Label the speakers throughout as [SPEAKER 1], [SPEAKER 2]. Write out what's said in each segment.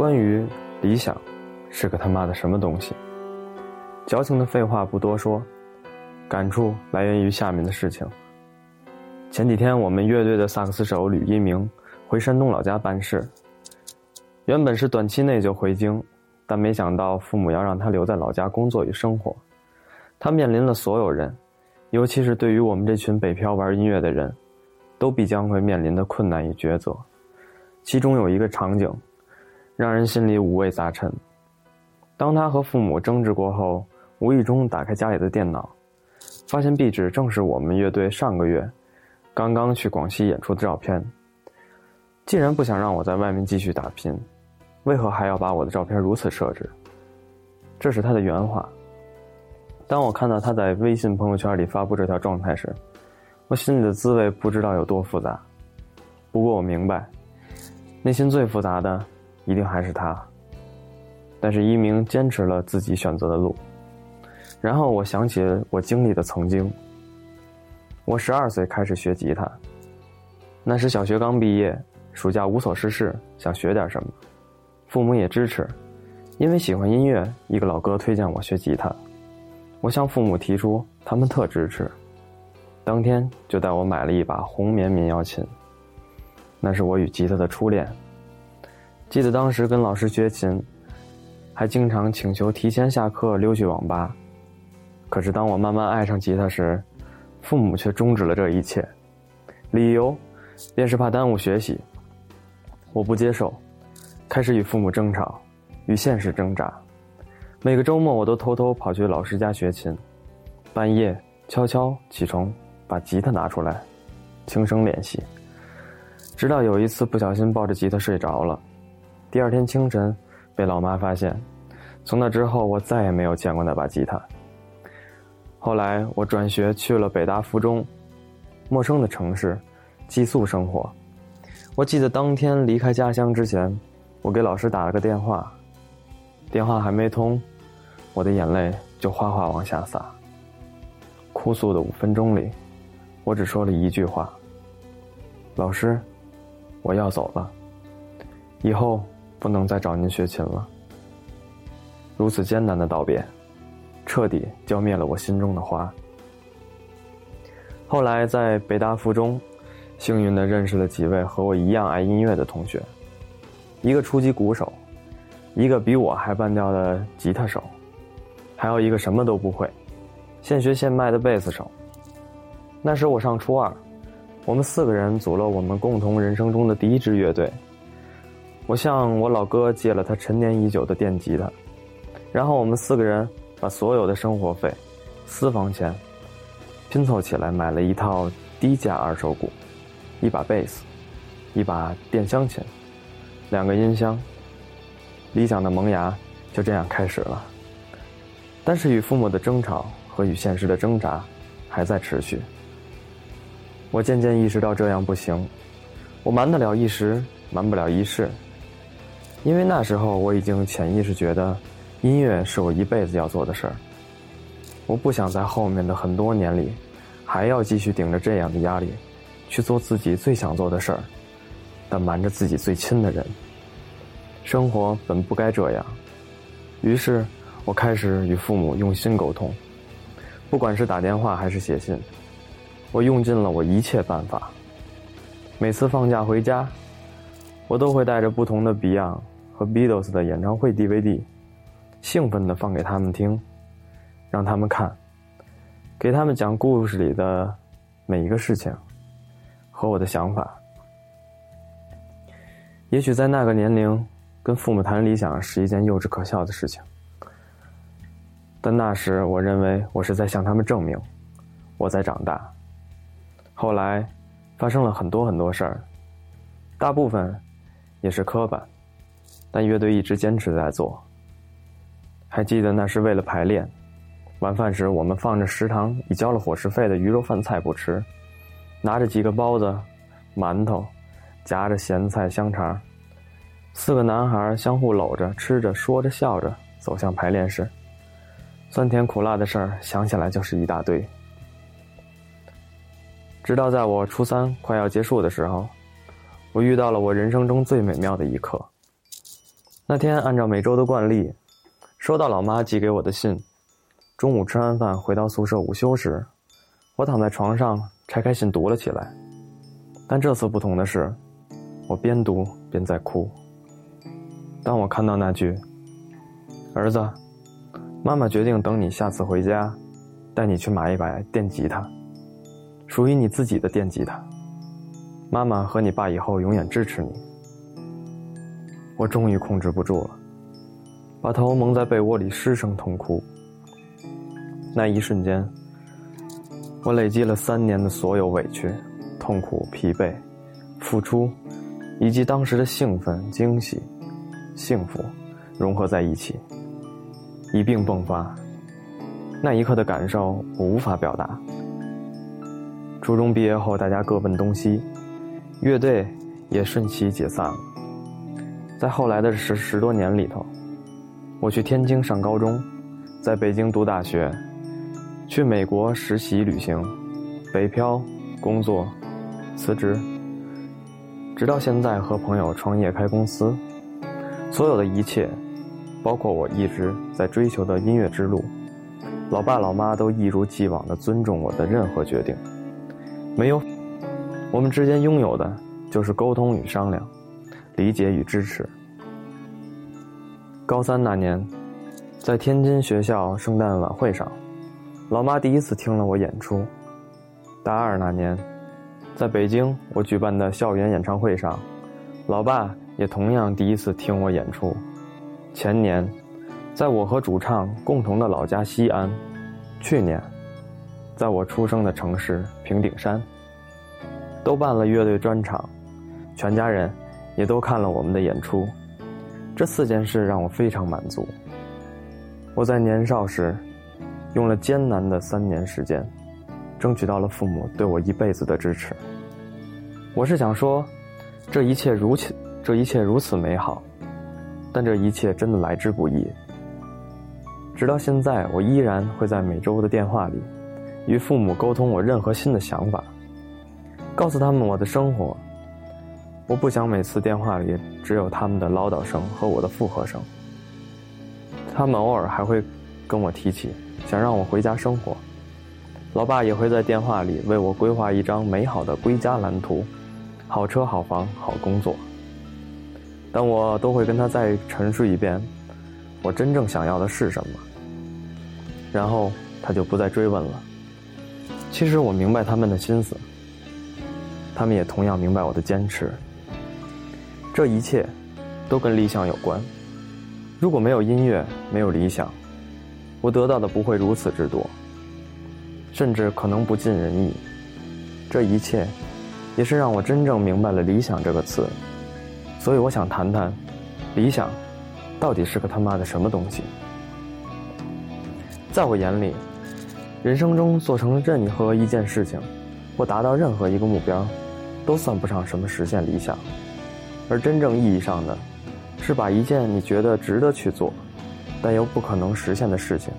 [SPEAKER 1] 关于理想，是个他妈的什么东西？矫情的废话不多说，感触来源于下面的事情。前几天，我们乐队的萨克斯手吕一鸣回山东老家办事，原本是短期内就回京，但没想到父母要让他留在老家工作与生活，他面临了所有人，尤其是对于我们这群北漂玩音乐的人，都必将会面临的困难与抉择。其中有一个场景，让人心里五味杂陈。当他和父母争执过后，无意中打开家里的电脑，发现壁纸正是我们乐队上个月刚刚去广西演出的照片。既然不想让我在外面继续打拼，为何还要把我的照片如此设置？这是他的原话。当我看到他在微信朋友圈里发布这条状态时，我心里的滋味不知道有多复杂。不过我明白，内心最复杂的一定还是他。但是一鸣坚持了自己选择的路。然后我想起我经历的曾经。我十二岁开始学吉他，那时小学刚毕业，暑假无所事事，想学点什么，父母也支持，因为喜欢音乐，一个老哥推荐我学吉他，我向父母提出，他们特支持，当天就带我买了一把红棉民谣琴，那是我与吉他的初恋。记得当时跟老师学琴，还经常请求提前下课溜去网吧。可是当我慢慢爱上吉他时，父母却终止了这一切，理由便是怕耽误学习。我不接受，开始与父母争吵，与现实挣扎。每个周末我都偷偷跑去老师家学琴，半夜悄悄起床，把吉他拿出来，轻声练习。直到有一次不小心抱着吉他睡着了，第二天清晨被老妈发现。从那之后，我再也没有见过那把吉他。后来我转学去了北大附中，陌生的城市，寄宿生活。我记得当天离开家乡之前，我给老师打了个电话，电话还没通，我的眼泪就哗哗往下洒。哭诉的五分钟里，我只说了一句话：“老师，我要走了，以后不能再找您学琴了。”如此艰难的道别。彻底浇灭了我心中的花。后来在北大附中，幸运的认识了几位和我一样爱音乐的同学，一个初级鼓手，一个比我还半吊的吉他手，还有一个什么都不会，现学现卖的贝斯手。那时我上初二，我们四个人组了我们共同人生中的第一支乐队。我向我老哥借了他陈年已久的电吉他，然后我们四个人。把所有的生活费、私房钱拼凑起来，买了一套低价二手鼓，一把贝斯，一把电箱琴，两个音箱。理想的萌芽就这样开始了。但是与父母的争吵和与现实的挣扎还在持续。我渐渐意识到这样不行，我瞒得了一时，瞒不了一世。因为那时候我已经潜意识觉得。音乐是我一辈子要做的事儿。我不想在后面的很多年里，还要继续顶着这样的压力，去做自己最想做的事儿，但瞒着自己最亲的人。生活本不该这样，于是我开始与父母用心沟通，不管是打电话还是写信，我用尽了我一切办法。每次放假回家，我都会带着不同的 Beyond 和 Beatles 的演唱会 DVD。兴奋地放给他们听，让他们看，给他们讲故事里的每一个事情和我的想法。也许在那个年龄，跟父母谈理想是一件幼稚可笑的事情，但那时我认为我是在向他们证明我在长大。后来发生了很多很多事儿，大部分也是磕绊，但乐队一直坚持在做。还记得那是为了排练，晚饭时我们放着食堂已交了伙食费的鱼肉饭菜不吃，拿着几个包子、馒头，夹着咸菜香肠，四个男孩相互搂着吃着，说着笑着走向排练室。酸甜苦辣的事儿想起来就是一大堆。直到在我初三快要结束的时候，我遇到了我人生中最美妙的一刻。那天按照每周的惯例，收到老妈寄给我的信。中午吃完饭回到宿舍午休时，我躺在床上拆开信读了起来。但这次不同的是，我边读边在哭。当我看到那句“儿子，妈妈决定等你下次回家，带你去买一把电吉他，属于你自己的电吉他。妈妈和你爸以后永远支持你。”我终于控制不住了，把头蒙在被窝里失声痛哭。那一瞬间，我累积了三年的所有委屈、痛苦、疲惫、付出，以及当时的兴奋、惊喜、幸福，融合在一起，一并迸发。那一刻的感受，我无法表达。初中毕业后，大家各奔东西，乐队也顺其解散了。在后来的十十多年里头，我去天津上高中，在北京读大学，去美国实习旅行，北漂工作，辞职，直到现在和朋友创业开公司，所有的一切，包括我一直在追求的音乐之路，老爸老妈都一如既往的尊重我的任何决定，没有，我们之间拥有的就是沟通与商量。理解与支持。高三那年，在天津学校圣诞晚会上，老妈第一次听了我演出。大二那年，在北京我举办的校园演唱会上，老爸也同样第一次听我演出。前年，在我和主唱共同的老家西安，去年，在我出生的城市平顶山，都办了乐队专场，全家人。也都看了我们的演出，这四件事让我非常满足。我在年少时，用了艰难的三年时间，争取到了父母对我一辈子的支持。我是想说，这一切如此，这一切如此美好，但这一切真的来之不易。直到现在，我依然会在每周的电话里，与父母沟通我任何新的想法，告诉他们我的生活。我不想每次电话里只有他们的唠叨声和我的附和声。他们偶尔还会跟我提起想让我回家生活，老爸也会在电话里为我规划一张美好的归家蓝图，好车好房好工作。但我都会跟他再陈述一遍，我真正想要的是什么。然后他就不再追问了。其实我明白他们的心思，他们也同样明白我的坚持。这一切，都跟理想有关。如果没有音乐，没有理想，我得到的不会如此之多，甚至可能不尽人意。这一切，也是让我真正明白了“理想”这个词。所以，我想谈谈，理想，到底是个他妈的什么东西？在我眼里，人生中做成任何一件事情，或达到任何一个目标，都算不上什么实现理想。而真正意义上的，是把一件你觉得值得去做，但又不可能实现的事情，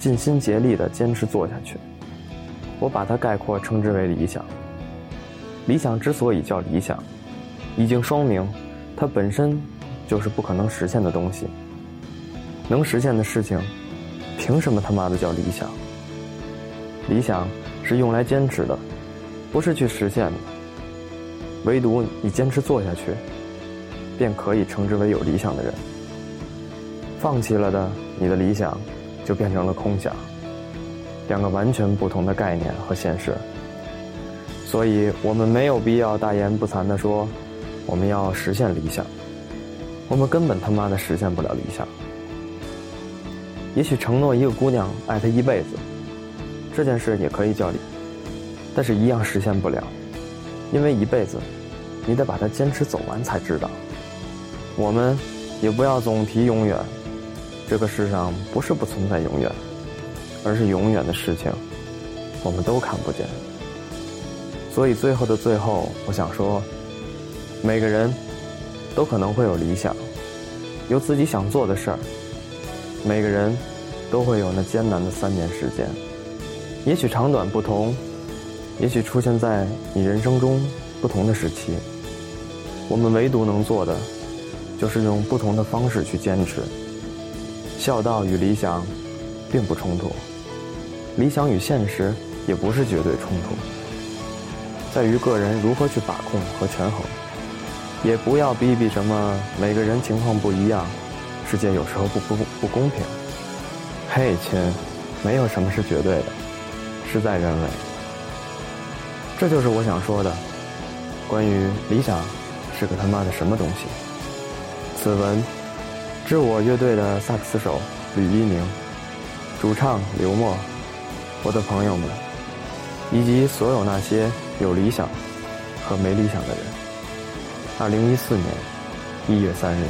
[SPEAKER 1] 尽心竭力地坚持做下去。我把它概括称之为理想。理想之所以叫理想，已经说明，它本身就是不可能实现的东西。能实现的事情，凭什么他妈的叫理想？理想是用来坚持的，不是去实现的。唯独你坚持做下去。便可以称之为有理想的人。放弃了的，你的理想就变成了空想，两个完全不同的概念和现实。所以，我们没有必要大言不惭地说，我们要实现理想。我们根本他妈的实现不了理想。也许承诺一个姑娘爱她一辈子，这件事也可以叫理，但是一样实现不了，因为一辈子，你得把它坚持走完才知道。我们也不要总提永远，这个世上不是不存在永远，而是永远的事情，我们都看不见。所以最后的最后，我想说，每个人都可能会有理想，有自己想做的事儿。每个人都会有那艰难的三年时间，也许长短不同，也许出现在你人生中不同的时期。我们唯独能做的。就是用不同的方式去坚持。孝道与理想，并不冲突；理想与现实，也不是绝对冲突。在于个人如何去把控和权衡，也不要逼逼什么每个人情况不一样，世界有时候不不不公平。嘿，亲，没有什么是绝对的，事在人为。这就是我想说的，关于理想是个他妈的什么东西。此文，致我乐队的萨克斯手吕一鸣，主唱刘默，我的朋友们，以及所有那些有理想和没理想的人。二零一四年一月三日。